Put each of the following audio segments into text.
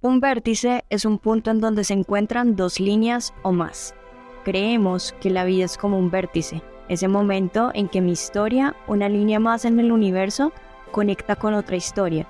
Un vértice es un punto en donde se encuentran dos líneas o más. Creemos que la vida es como un vértice, ese momento en que mi historia, una línea más en el universo, conecta con otra historia,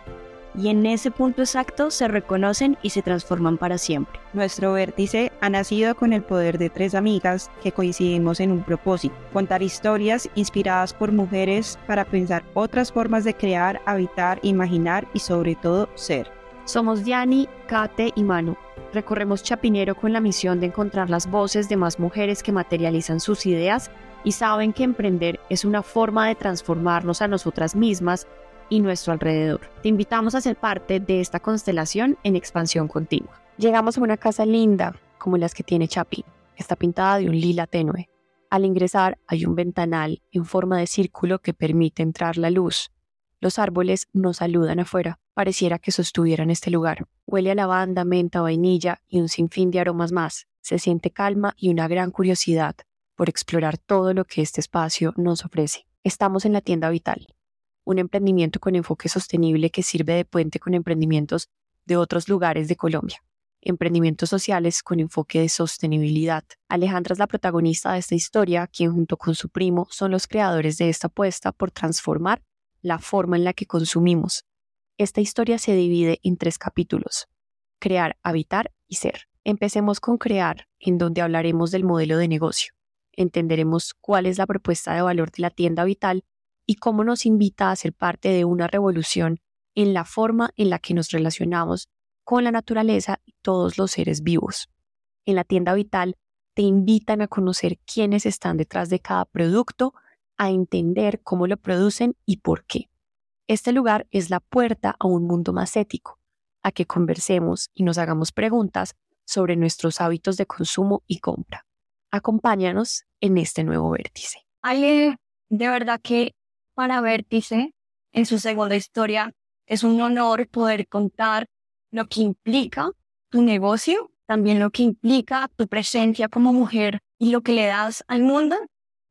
y en ese punto exacto se reconocen y se transforman para siempre. Nuestro vértice ha nacido con el poder de tres amigas que coincidimos en un propósito, contar historias inspiradas por mujeres para pensar otras formas de crear, habitar, imaginar y sobre todo ser. Somos Diani, Kate y Manu. Recorremos Chapinero con la misión de encontrar las voces de más mujeres que materializan sus ideas y saben que emprender es una forma de transformarnos a nosotras mismas y nuestro alrededor. Te invitamos a ser parte de esta constelación en expansión continua. Llegamos a una casa linda, como las que tiene Chapi. Está pintada de un lila tenue. Al ingresar hay un ventanal en forma de círculo que permite entrar la luz. Los árboles nos saludan afuera, pareciera que sostuvieran este lugar. Huele a lavanda, menta, vainilla y un sinfín de aromas más. Se siente calma y una gran curiosidad por explorar todo lo que este espacio nos ofrece. Estamos en la tienda Vital, un emprendimiento con enfoque sostenible que sirve de puente con emprendimientos de otros lugares de Colombia. Emprendimientos sociales con enfoque de sostenibilidad. Alejandra es la protagonista de esta historia, quien junto con su primo son los creadores de esta apuesta por transformar la forma en la que consumimos. Esta historia se divide en tres capítulos, crear, habitar y ser. Empecemos con crear, en donde hablaremos del modelo de negocio. Entenderemos cuál es la propuesta de valor de la tienda vital y cómo nos invita a ser parte de una revolución en la forma en la que nos relacionamos con la naturaleza y todos los seres vivos. En la tienda vital te invitan a conocer quiénes están detrás de cada producto, a entender cómo lo producen y por qué. Este lugar es la puerta a un mundo más ético, a que conversemos y nos hagamos preguntas sobre nuestros hábitos de consumo y compra. Acompáñanos en este nuevo vértice. Ale, de verdad que para Vértice, en su segunda historia, es un honor poder contar lo que implica tu negocio, también lo que implica tu presencia como mujer y lo que le das al mundo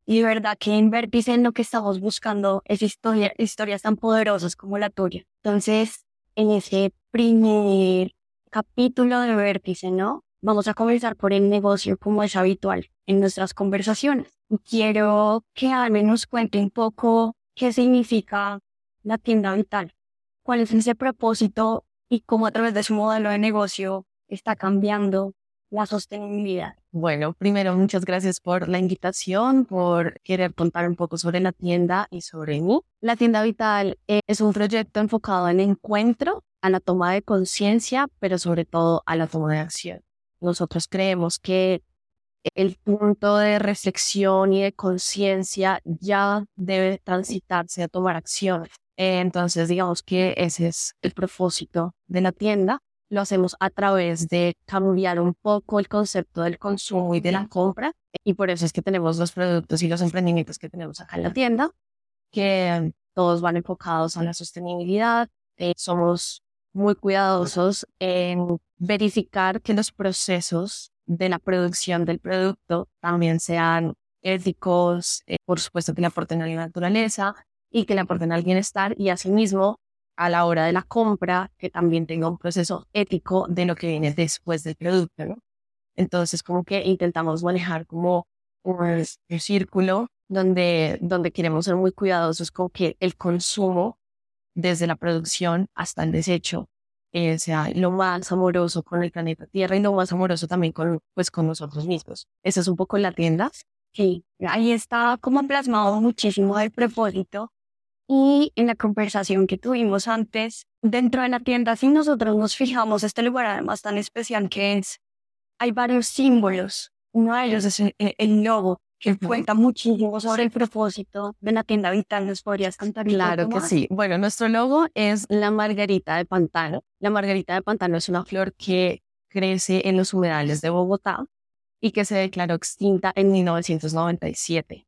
y de verdad que Vértice en lo que estamos buscando es historia, historias tan poderosas como la tuya. Entonces, en ese primer capítulo de Vértice, ¿no? Vamos a conversar por el negocio como es habitual en nuestras conversaciones. Quiero que Alme nos cuente un poco qué significa la tienda vital, cuál es ese propósito y cómo a través de su modelo de negocio está cambiando la sostenibilidad. Bueno, primero, muchas gracias por la invitación, por querer contar un poco sobre la tienda y sobre mí. La tienda vital eh, es un proyecto enfocado en encuentro, a la toma de conciencia, pero sobre todo a la toma de acción. Nosotros creemos que el punto de reflexión y de conciencia ya debe transitarse a tomar acción. entonces, digamos que ese es el propósito de la tienda lo hacemos a través de cambiar un poco el concepto del consumo y de la compra. Y por eso es que tenemos los productos y los emprendimientos que tenemos acá en la tienda, que todos van enfocados a la sostenibilidad. Eh, somos muy cuidadosos en verificar que los procesos de la producción del producto también sean éticos, eh, por supuesto que le aporten a la naturaleza y que le aporten al bienestar y asimismo a la hora de la compra que también tenga un proceso ético de lo que viene después del producto, ¿no? Entonces, como que intentamos manejar como un, círculo donde, donde queremos ser muy cuidadosos con que el consumo, desde la producción hasta el desecho, eh, sea lo más amoroso con el planeta Tierra y lo más amoroso también con, pues, con nosotros mismos. Esa es un poco la tienda. Sí, ahí está como plasmado muchísimo el propósito y en la conversación que tuvimos antes, dentro de la tienda, si nosotros nos fijamos, este lugar además tan especial que es, hay varios símbolos. Uno de ellos es el, logo, que cuenta muchísimo sobre el propósito de la tienda Vital. ¿Nos podrías contar? Claro que sí. Bueno, nuestro logo es la margarita de pantano. La margarita de pantano es una flor que crece en los humedales de Bogotá y que se declaró extinta en 1997.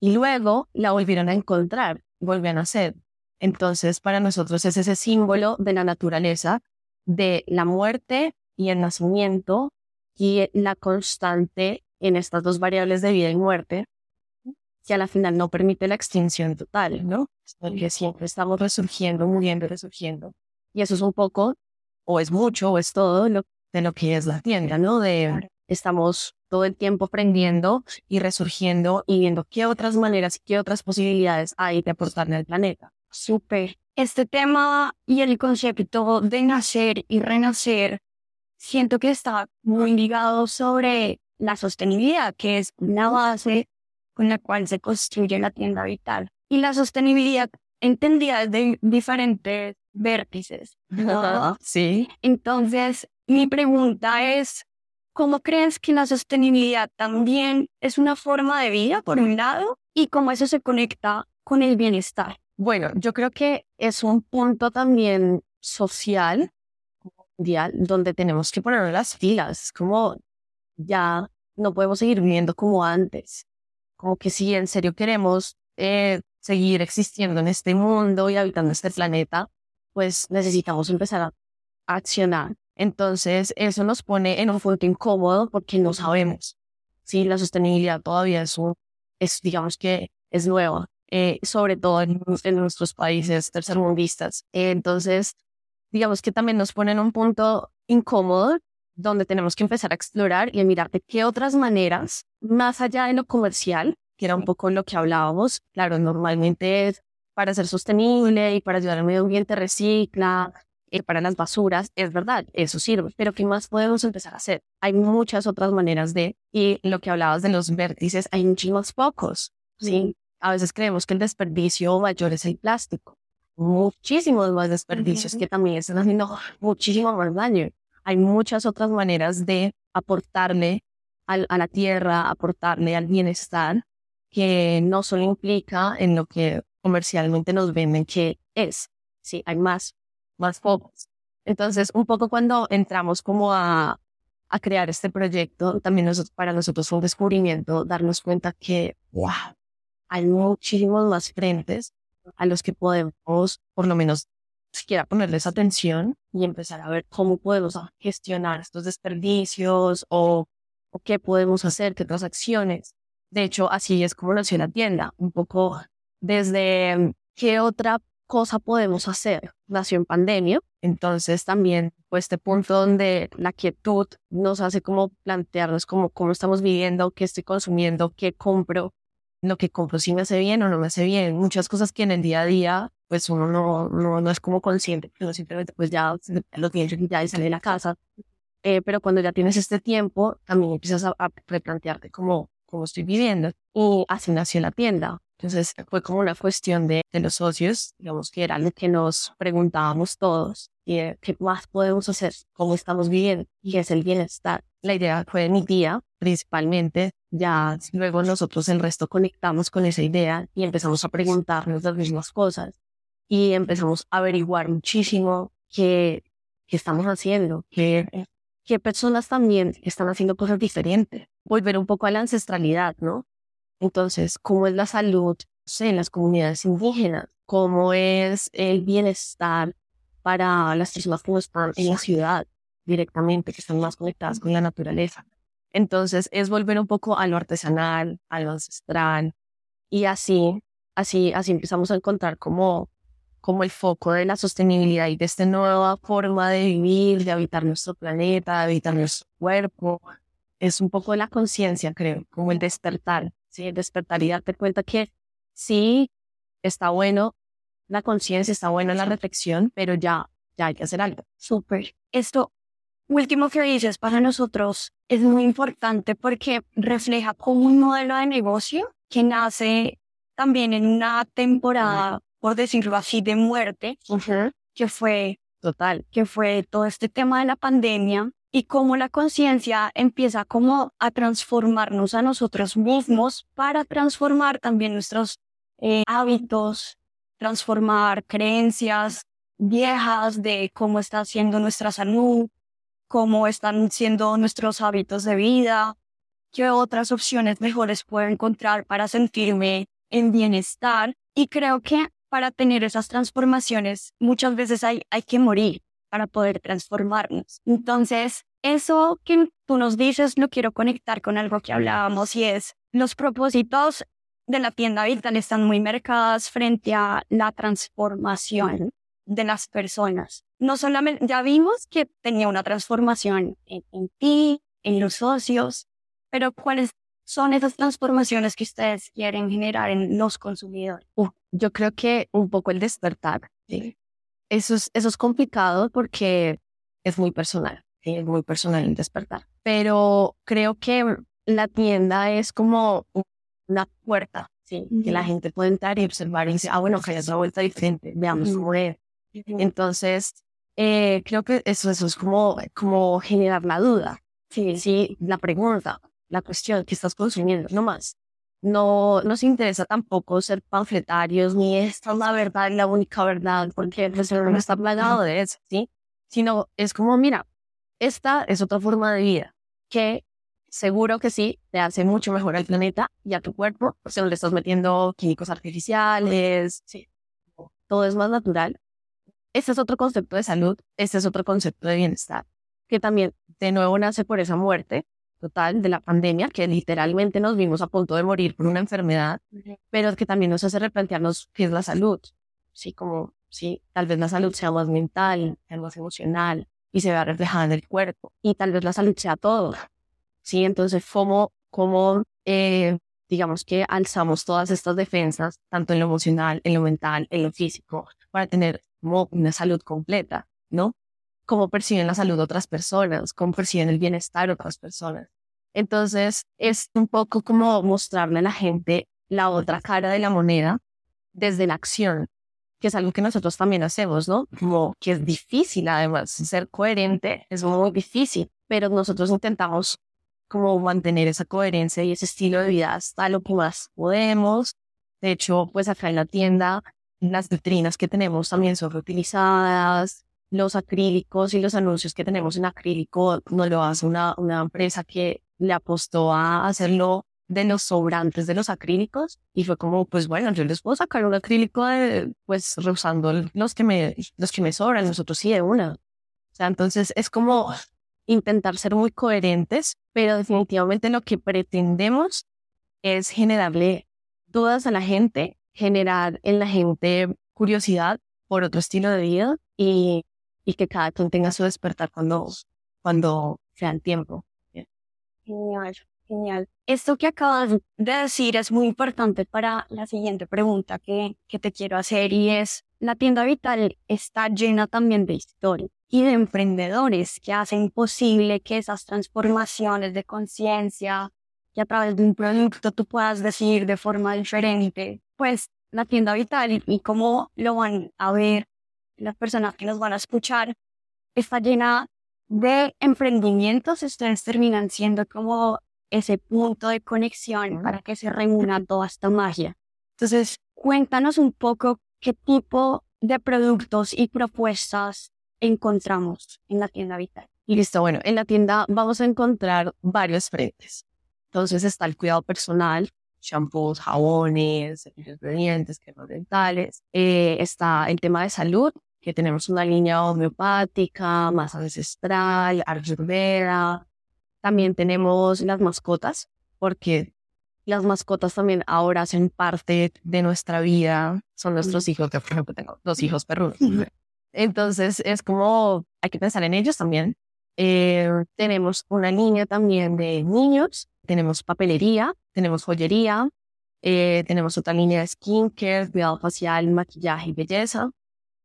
Y luego la volvieron a encontrar vuelve a nacer. Entonces, para nosotros es ese símbolo de la naturaleza, de la muerte y el nacimiento y la constante en estas dos variables de vida y muerte, que a la final no permite la extinción total, ¿no? Porque siempre estamos resurgiendo, muriendo, resurgiendo. Y eso es un poco o es mucho o es todo lo, de lo que es la tienda, ¿no? De estamos todo el tiempo aprendiendo y resurgiendo y viendo qué otras maneras y qué otras posibilidades hay de aportarle al planeta. Súper. Este tema y el concepto de nacer y renacer, siento que está muy ligado sobre la sostenibilidad, que es una base con la cual se construye la tienda vital. Y la sostenibilidad entendida desde diferentes vértices. Sí. Entonces, mi pregunta es, ¿cómo crees que la sostenibilidad también es una forma de vida, por un lado, y cómo eso se conecta con el bienestar? Bueno, yo creo que es un punto también social, mundial, donde tenemos que poner las filas, como ya no podemos seguir viviendo como antes, como que si en serio queremos eh, seguir existiendo en este mundo y habitando este planeta, pues necesitamos empezar a accionar. Entonces, eso nos pone en un punto incómodo porque no sabemos si la sostenibilidad todavía es, un, es digamos que es nueva, eh, sobre todo en, nuestros países tercermundistas. entonces, digamos que también nos pone en un punto incómodo donde tenemos que empezar a explorar y a mirar de qué otras maneras, más allá de lo comercial, que era un poco lo que hablábamos, claro, normalmente es para ser sostenible y para ayudar al medio ambiente, recicla, eh, para las basuras, es verdad, eso sirve, pero ¿qué más podemos empezar a hacer? Hay muchas otras maneras de, y lo que hablabas de los vértices, hay muchísimos pocos, ¿sí? A veces creemos que el desperdicio mayor es el plástico, muchísimos más desperdicios que también están haciendo muchísimo más daño hay muchas otras maneras de aportarle a la tierra, aportarle al bienestar, que no solo implica en lo que comercialmente nos venden que es. Sí, hay más, más focos. Entonces, un poco cuando entramos como a, a crear este proyecto, también para nosotros fue un descubrimiento darnos cuenta que, wow, hay muchísimos más frentes a los que podemos, por lo menos, siquiera ponerles atención y empezar a ver cómo podemos gestionar estos desperdicios o, o qué podemos hacer, qué otras acciones. De hecho, así es como nació la tienda, un poco desde mm, qué otra cosa podemos hacer. Nació en pandemia, entonces también pues este punto donde la quietud nos hace como plantearnos como cómo estamos viviendo, qué estoy consumiendo, qué compro, lo que compro si me hace bien o no me hace bien. Muchas cosas que en el día a día pues uno no, no, no es como consciente, pero simplemente pues ya lo tienes que ya y sale de la casa. Eh, pero cuando ya tienes este tiempo, también empiezas a, replantearte cómo, cómo estoy viviendo. Y así nació la tienda. Entonces fue como una cuestión de, de los socios, digamos que era lo que nos preguntábamos todos, y qué más podemos hacer, cómo estamos viviendo, y es el bienestar. La idea fue mi tía, principalmente, ya luego nosotros el resto conectamos con esa idea y empezamos a preguntarnos las mismas cosas y empezamos a averiguar muchísimo qué, qué estamos haciendo, qué, qué personas también están haciendo cosas diferentes. Volver un poco a la ancestralidad, ¿no? Entonces, ¿cómo es la salud en las comunidades indígenas? ¿Cómo es el bienestar para las personas que están en la ciudad directamente, que están más conectadas con la naturaleza? Entonces, es volver un poco a lo artesanal, a lo ancestral, y así, así, así empezamos a encontrar como como el foco de la sostenibilidad y de esta nueva forma de vivir, de habitar nuestro planeta, de habitar nuestro cuerpo. Es un poco la conciencia, creo, como el despertar. ¿Sí? Despertar y darte cuenta que sí, está bueno la conciencia, está bueno la reflexión, pero ya, ya hay que hacer algo. Súper. Esto último que dices para nosotros es muy importante porque refleja como un modelo de negocio que nace también en una temporada por decirlo así, de muerte, que fue total, que fue todo este tema de la pandemia y cómo la conciencia empieza como a transformarnos a nosotros mismos para transformar también nuestros eh, hábitos, transformar creencias viejas de cómo está siendo nuestra salud, cómo están siendo nuestros hábitos de vida, qué otras opciones mejores puedo encontrar para sentirme en bienestar. Y creo que para tener esas transformaciones, muchas veces hay, hay que morir para poder transformarnos. Entonces, eso que tú nos dices lo quiero conectar con algo que hablábamos y es los propósitos de la tienda vital están muy marcadas frente a la transformación de las personas. no solamente, ya vimos que tenía una transformación en, en ti, en los socios, pero ¿cuáles son esas transformaciones que ustedes quieren generar en los consumidores? yo creo que un poco el despertar. ¿sí? Eso, es, eso es complicado porque es muy personal, ¿sí? es muy personal el despertar. Pero creo que la tienda es como una puerta, ¿sí? que la gente puede entrar y observar y decir, ah, bueno, que hay otra vuelta diferente, veamos cómo es. Entonces, eh, creo que eso, eso es como, como generar la duda, ¿sí? ¿sí? la pregunta, la cuestión que estás consumiendo, no más. No nos interesa tampoco ser panfletarios, ni esta es la verdad, la única verdad, porque el no está plagado de eso, ¿sí? Sino es como, mira, esta es otra forma de vida que seguro que sí, te hace mucho mejor al planeta y a tu cuerpo, si no le estás metiendo químicos artificiales, sí, todo es más natural. Este es otro concepto de salud, este es otro concepto de bienestar, que también de nuevo nace por esa muerte total de la pandemia, que literalmente nos vimos a punto de morir por una enfermedad, pero que también nos hace replantearnos qué es la salud. Sí, como, sí, tal vez la salud sea más mental, sea más emocional y se vea reflejada en el cuerpo. Y tal vez la salud sea todo. Sí, entonces, ¿cómo, cómo eh, digamos que alzamos todas estas defensas, tanto en lo emocional, en lo mental, en lo físico, para tener como una salud completa, ¿no? Cómo perciben la salud otras personas, cómo perciben el bienestar otras personas. Entonces, es un poco como mostrarle a la gente la otra cara de la moneda desde la acción, que es algo que nosotros también hacemos, ¿no? Como que es difícil, además, ser coherente es muy difícil, pero nosotros intentamos como mantener esa coherencia y ese estilo de vida hasta lo más podemos. De hecho, pues acá en la tienda, las vitrinas que tenemos también son reutilizadas, los acrílicos y los anuncios que tenemos en acrílico no lo hace una, una empresa que le apostó a hacerlo de los sobrantes de los acrílicos y fue como, pues bueno, yo les puedo sacar un acrílico de, pues reusando los que me, los que me sobran, nosotros sí de una. O sea, entonces es como intentar ser muy coherentes, pero definitivamente lo que pretendemos es generarle dudas a la gente, generar en la gente curiosidad por otro estilo de vida y y que cada quien tenga su despertar cuando, cuando sea el tiempo. Genial, genial. Esto que acabas de decir es muy importante para la siguiente pregunta que, que te quiero hacer y es, la tienda vital está llena también de historia y de emprendedores que hacen posible que esas transformaciones de conciencia y a través de un producto tú puedas decir de forma diferente, pues la tienda vital y cómo lo van a ver las personas que nos van a escuchar, está llena de emprendimientos. Ustedes terminan siendo como ese punto de conexión para que se reúna toda esta magia. Entonces, cuéntanos un poco qué tipo de productos y propuestas encontramos en la tienda Vital. Listo, bueno, en la tienda vamos a encontrar varios frentes. Entonces está el cuidado personal, shampoos, jabones, cepillos de dientes, cremas dentales. Eh, está el tema de salud, que tenemos una línea homeopática, más ancestral, ayurveda. También tenemos las mascotas, porque las mascotas también ahora hacen parte de nuestra vida. Son nuestros hijos. Yo, por ejemplo, tengo dos hijos perros. Entonces, es como hay que pensar en ellos también. Eh, tenemos una línea también de niños, tenemos papelería, tenemos joyería, eh, tenemos otra línea de skincare, cuidado facial, maquillaje y belleza.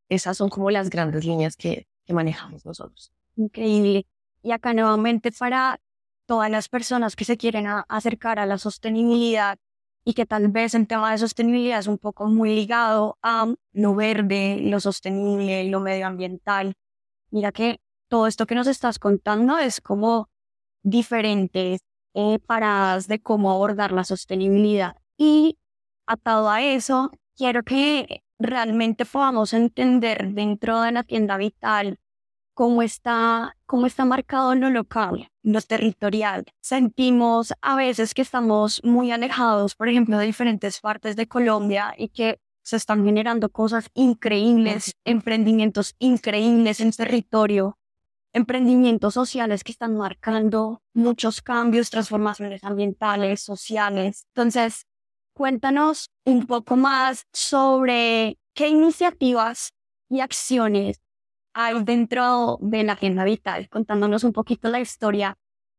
Esas son como las grandes líneas que, manejamos nosotros. Increíble. Y acá nuevamente para todas las personas que se quieren acercar a la sostenibilidad y que tal vez el tema de sostenibilidad es un poco muy ligado a lo verde, lo sostenible, lo medioambiental. Mira que todo esto que nos estás contando es como diferentes eh, paradas de cómo abordar la sostenibilidad. Y atado a eso, quiero que realmente podamos entender dentro de la tienda vital cómo está, cómo está marcado lo local, lo territorial. Sentimos a veces que estamos muy alejados, por ejemplo, de diferentes partes de Colombia y que se están generando cosas increíbles, emprendimientos increíbles en territorio, emprendimientos sociales que están marcando muchos cambios, transformaciones ambientales, sociales. Entonces, Cuéntanos un poco más sobre qué iniciativas y acciones hay dentro de la tienda vital, contándonos un poquito la historia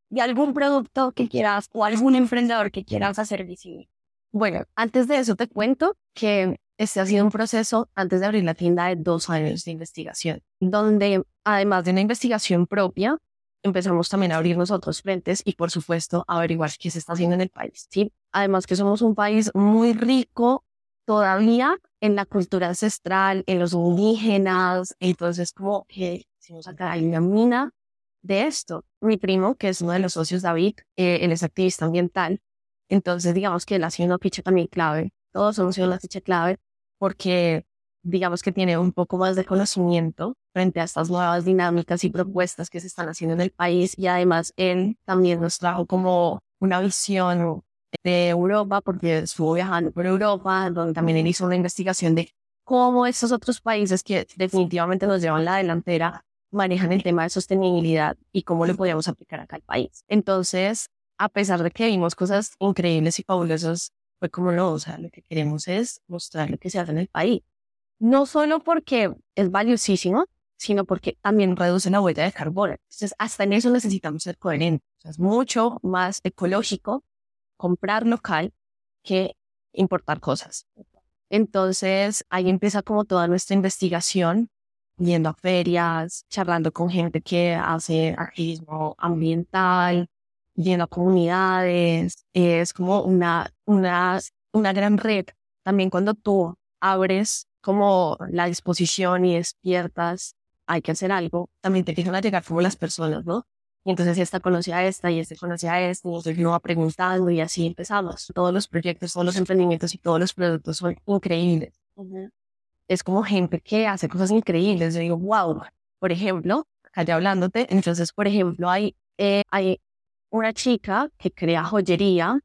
de algún producto que quieras o algún emprendedor que quieras hacer visible. Bueno, antes de eso te cuento que este ha sido un proceso antes de abrir la tienda de dos años de investigación, donde además de una investigación propia, empezamos también a abrirnos otros frentes y por supuesto averiguar qué se está haciendo en el país. ¿sí? Además que somos un país muy rico todavía en la cultura ancestral, en los indígenas, entonces como que decimos acá hay una mina de esto. Mi primo, que es uno de los socios, David, eh, él es activista ambiental, entonces digamos que él ha sido una ficha también clave, todos hemos sido una ficha clave porque digamos que tiene un poco más de conocimiento frente a estas nuevas dinámicas y propuestas que se están haciendo en el país y además él también nos trajo como una visión de Europa porque estuvo viajando por Europa donde también él hizo una investigación de cómo estos otros países que definitivamente nos llevan la delantera manejan el tema de sostenibilidad y cómo lo podíamos aplicar acá al país. Entonces, a pesar de que vimos cosas increíbles y fabulosas, fue como no, o sea, lo que queremos es mostrar lo que se hace en el país no solo porque es valiosísimo, sino porque también reduce la huella de carbono. Entonces, hasta en eso necesitamos ser coherentes. es mucho más ecológico comprar local que importar cosas. Entonces, ahí empieza como toda nuestra investigación, yendo a ferias, charlando con gente que hace activismo ambiental, yendo a comunidades. Es como una, una, una gran red. También cuando tú abres como la disposición y despiertas, hay que hacer algo, también te empiezan a llegar como las personas, ¿no? Y entonces esta conocía a esta y este conocía a este, y entonces uno va preguntando y así empezamos. Todos los proyectos, todos los emprendimientos y todos los productos son increíbles. Es como gente que hace cosas increíbles. Yo digo, wow. Por ejemplo, acá ya hablándote, entonces, por ejemplo, hay, eh, hay una chica que crea joyería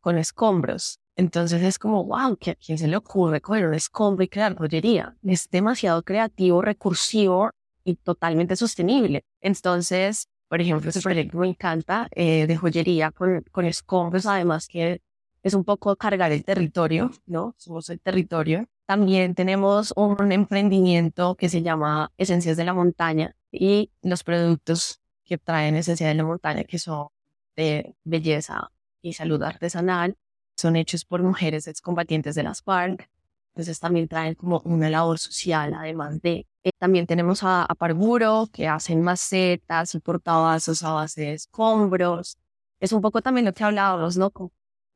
con escombros. Entonces es como, wow, ¿a quién se le ocurre coger un escombro y crear joyería? Es demasiado creativo, recursivo y totalmente sostenible. Entonces, por ejemplo, ese proyecto me encanta eh, de joyería con, con escombros, además que es un poco cargar el territorio, ¿no? Somos el territorio. También tenemos un emprendimiento que se llama Esencias de la Montaña y los productos que traen Esencias de la Montaña, que son de belleza y salud artesanal, son hechos por mujeres excombatientes de las FARC. Entonces también traen como una labor social, además de... Eh, también tenemos a, a, que hacen macetas y portavasos a base de escombros. Es un poco también lo que hablábamos, ¿no?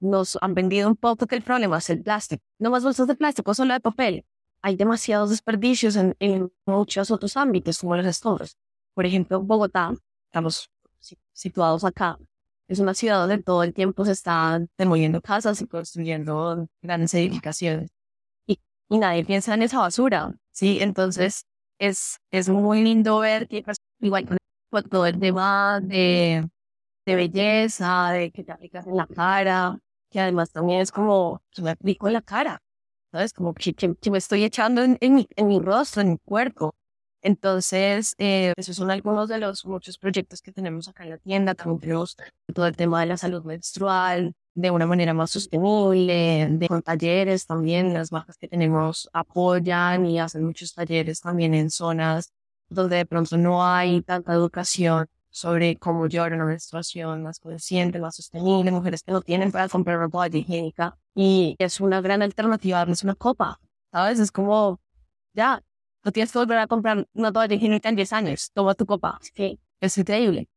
Nos han vendido un poco que el problema es el plástico. No más bolsas de plástico, solo de papel. Hay demasiados desperdicios en, en muchos otros ámbitos, como los escombros. Por ejemplo, Bogotá, estamos situados acá, es una ciudad donde todo el tiempo se están demoliendo casas y construyendo grandes edificaciones. Y, nadie piensa en esa basura, ¿sí? Entonces, es, es muy lindo ver que, pues, igual con todo el tema de, de belleza, de que te aplicas en la cara, que además también es como, me aplico en la cara, ¿sabes? Como que, que, me estoy echando en, en, mi, en mi rostro, en mi cuerpo. Entonces, eh, esos son algunos de los muchos proyectos que tenemos acá en la tienda. También tenemos todo el tema de la salud menstrual de una manera más sostenible, de, con talleres también. Las marcas que tenemos apoyan y hacen muchos talleres también en zonas donde de pronto no hay tanta educación sobre cómo llevar una menstruación más consciente, más sostenible, mujeres que no tienen para comprar ropa higiénica. Y es una gran alternativa darles una copa, ¿sabes? Es como, ya, no tienes que volver a comprar una toalla higiénica en 10 años. Toma tu copa. Sí, es increíble.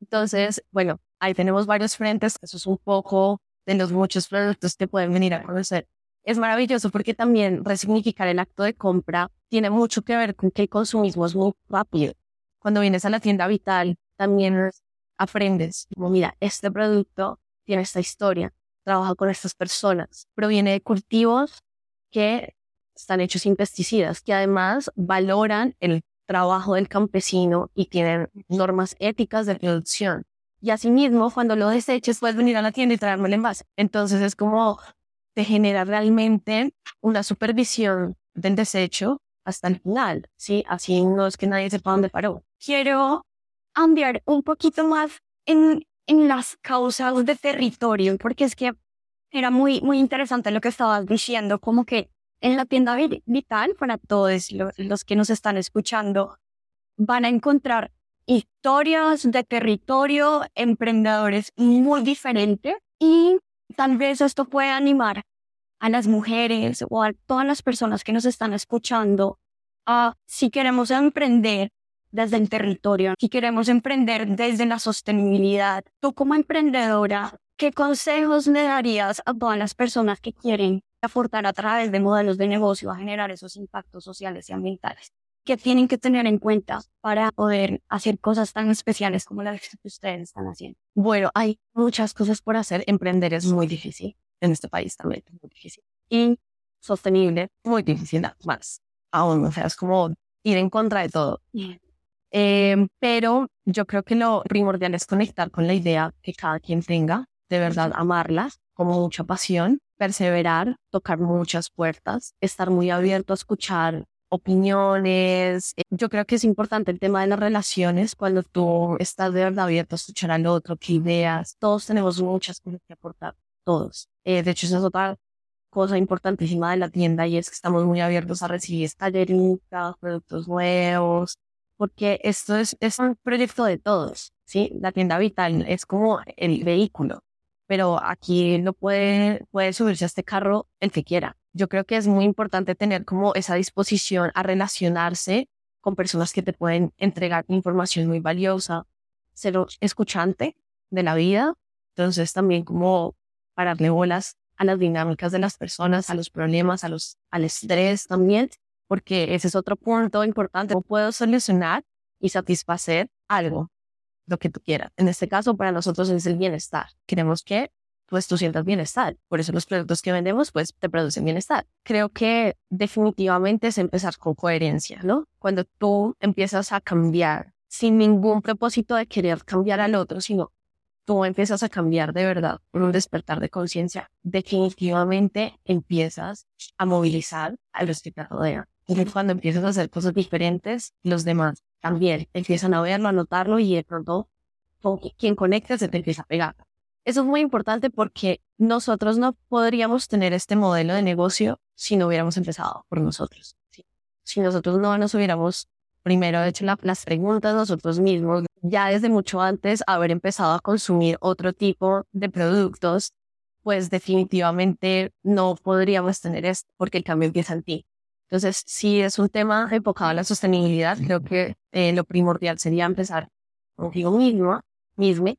Entonces, bueno, ahí tenemos varios frentes. Eso es un poco de los muchos productos que pueden venir a conocer. Es maravilloso porque también resignificar el acto de compra tiene mucho que ver con que el consumismo es muy rápido. Cuando vienes a la tienda vital, también aprendes, como mira, este producto tiene esta historia, trabaja con estas personas, proviene de cultivos que están hechos sin pesticidas, que además valoran el trabajo del campesino y tienen normas éticas de producción. Y asimismo, cuando lo deseches, puedes venir a la tienda y traerme el envase. Entonces es como te genera realmente una supervisión del desecho hasta el final, ¿sí? Así no es que nadie sepa dónde paró. Quiero ampliar un poquito más en, en las causas de territorio, porque es que era muy, muy interesante lo que estabas diciendo, como que en la tienda vital, para todos los que nos están escuchando, van a encontrar historias de territorio, emprendedores muy diferentes y tal vez esto puede animar a las mujeres o a todas las personas que nos están escuchando a si queremos emprender desde el territorio, si queremos emprender desde la sostenibilidad. Tú como emprendedora, ¿qué consejos le darías a todas las personas que quieren aportar a través de modelos de negocio a generar esos impactos sociales y ambientales? que tienen que tener en cuenta para poder hacer cosas tan especiales como las que ustedes están haciendo? Bueno, hay muchas cosas por hacer. Emprender es muy difícil. En este país también es muy difícil. Y sostenible, muy difícil más. Aún, o sea, es como ir en contra de todo. Eh, pero yo creo que lo primordial es conectar con la idea que cada quien tenga, de verdad amarla, con mucha pasión, perseverar, tocar muchas puertas, estar muy abierto a escuchar opiniones. Eh, yo creo que es importante el tema de las relaciones, cuando tú estás de verdad abierto a escuchar al otro, qué ideas. Todos tenemos muchas cosas que aportar, todos. Eh, de hecho, esa es otra cosa importantísima de la tienda y es que estamos muy abiertos a recibir talleritas, productos nuevos, porque esto es, es un proyecto de todos, ¿sí? La tienda vital es como el vehículo, pero aquí no puede, puede subirse a este carro el que quiera. Yo creo que es muy importante tener como esa disposición a relacionarse con personas que te pueden entregar información muy valiosa, ser escuchante de la vida, entonces también como pararle bolas a las dinámicas de las personas, a los problemas, a los, al estrés también, porque ese es otro punto importante. ¿Cómo puedo solucionar y satisfacer algo, lo que tú quieras? En este caso, para nosotros es el bienestar. Queremos que pues tú sientas bienestar. Por eso los productos que vendemos, pues te producen bienestar. Creo que definitivamente es empezar con coherencia, ¿no? Cuando tú empiezas a cambiar sin ningún propósito de querer cambiar al otro, sino tú empiezas a cambiar de verdad por un despertar de conciencia, definitivamente empiezas a movilizar a los que te rodean. Y cuando empiezas a hacer cosas diferentes, los demás también empiezan a verlo, a notarlo y de pronto quien conecta se te empieza a pegar. Eso es muy importante porque nosotros no podríamos tener este modelo de negocio si no hubiéramos empezado por nosotros. Si nosotros no nos hubiéramos primero hecho las preguntas nosotros mismos, ya desde mucho antes haber empezado a consumir otro tipo de productos, pues definitivamente no podríamos tener esto porque el cambio empieza en ti. Entonces, si es un tema enfocado a la sostenibilidad, creo que eh, lo primordial sería empezar contigo mismo, mismo.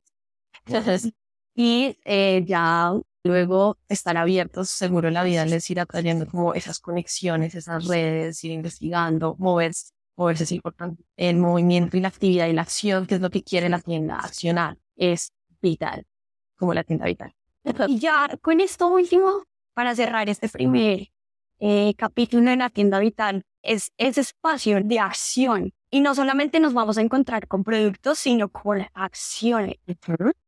Entonces, y eh, ya luego estar abiertos, seguro la vida les irá trayendo como esas conexiones, esas redes, ir investigando, moverse, moverse es importante. El movimiento y la actividad y la acción, que es lo que quiere la tienda, accionar, es vital, como la tienda vital. Y ya con esto último, para cerrar este primer eh, capítulo de la tienda vital, es ese espacio de acción y no solamente nos vamos a encontrar con productos, sino con acciones.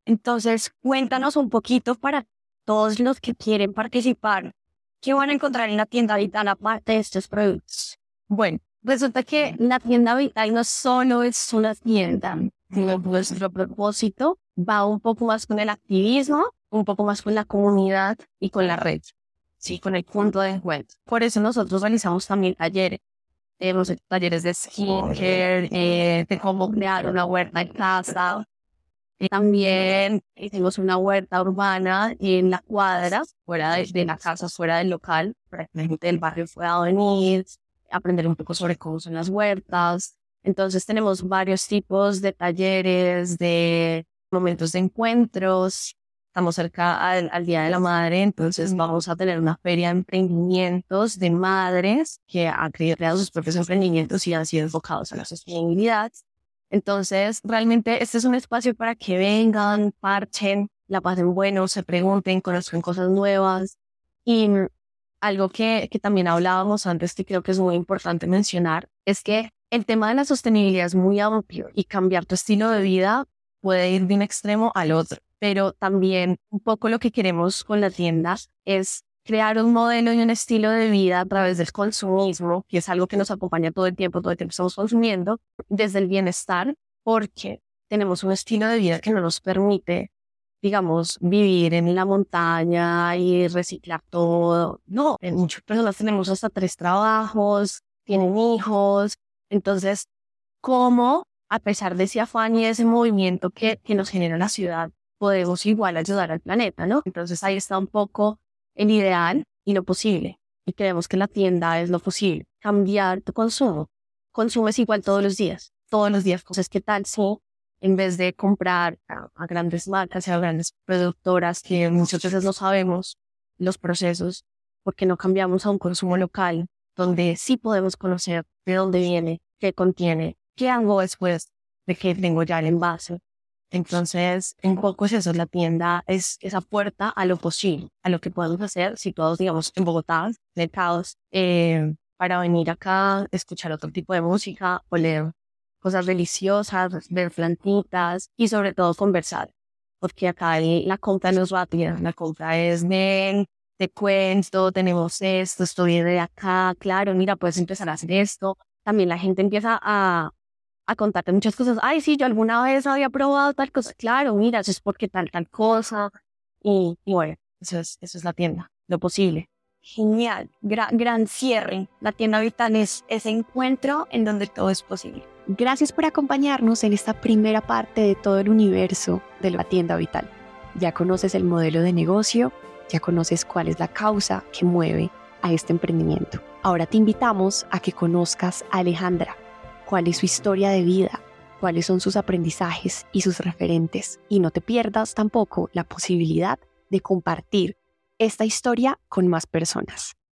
Entonces, cuéntanos un poquito para todos los que quieren participar, ¿qué van a encontrar en la tienda Vital aparte de estos productos? Bueno, resulta que la tienda Vital no solo es una tienda, sino nuestro propósito va un poco más con el activismo, un poco más con la comunidad y con la red, sí, con el punto de encuentro. Por eso nosotros realizamos también talleres hemos hecho talleres de skincare, eh, de cómo crear una huerta en casa. Y también hicimos una huerta urbana en la cuadra, fuera de, la casa, fuera del local, para que la gente del barrio pueda venir, aprender un poco sobre cómo son las huertas. Entonces tenemos varios tipos de talleres, de momentos de encuentros, estamos cerca al, Día de la Madre, entonces vamos a tener una feria de emprendimientos de madres que han creado sus propios emprendimientos y han sido enfocados a la sostenibilidad. Entonces, realmente este es un espacio para que vengan, parchen, la pasen bueno, se pregunten, conozcan cosas nuevas. Y algo que, que también hablábamos antes que creo que es muy importante mencionar es que el tema de la sostenibilidad es muy amplio y cambiar tu estilo de vida puede ir de un extremo al otro pero también un poco lo que queremos con las tiendas es crear un modelo y un estilo de vida a través del consumismo, que es algo que nos acompaña todo el tiempo, todo el tiempo estamos consumiendo, desde el bienestar, porque tenemos un estilo de vida que no nos permite, digamos, vivir en la montaña y reciclar todo. No, en muchas personas tenemos hasta tres trabajos, tienen hijos, entonces cómo, a pesar de ese afán y ese movimiento que, que nos genera la ciudad, podemos igual ayudar al planeta, ¿no? Entonces ahí está un poco el ideal y lo posible. Y creemos que la tienda es lo posible. Cambiar tu consumo. Consumes igual todos los días, todos los días. Cosas que tal si en vez de comprar a, grandes marcas y a grandes productoras que muchas veces no sabemos los procesos, porque no cambiamos a un consumo local donde sí podemos conocer de dónde viene, qué contiene, qué hago después de que tengo ya el envase. Entonces, en poco es eso, la tienda es esa puerta a lo posible, a lo que podemos hacer situados, digamos, en Bogotá, mercados, eh, para venir acá, escuchar otro tipo de música, oler cosas deliciosas, ver plantitas y sobre todo conversar. Porque acá la compra no es rápida, la compra es de te cuento, tenemos esto, esto viene de acá, claro, mira, puedes empezar a hacer esto. También la gente empieza a, a contarte muchas cosas. Ay, sí, yo alguna vez había probado tal cosa. Claro, mira, eso es porque tal, tal cosa. Y, bueno, eso es, eso es la tienda, lo posible. Genial, gran, gran cierre. La tienda vital es ese encuentro en donde todo es posible. Gracias por acompañarnos en esta primera parte de todo el universo de la tienda vital. Ya conoces el modelo de negocio, ya conoces cuál es la causa que mueve a este emprendimiento. Ahora te invitamos a que conozcas a Alejandra, cuál es su historia de vida, cuáles son sus aprendizajes y sus referentes. Y no te pierdas tampoco la posibilidad de compartir esta historia con más personas.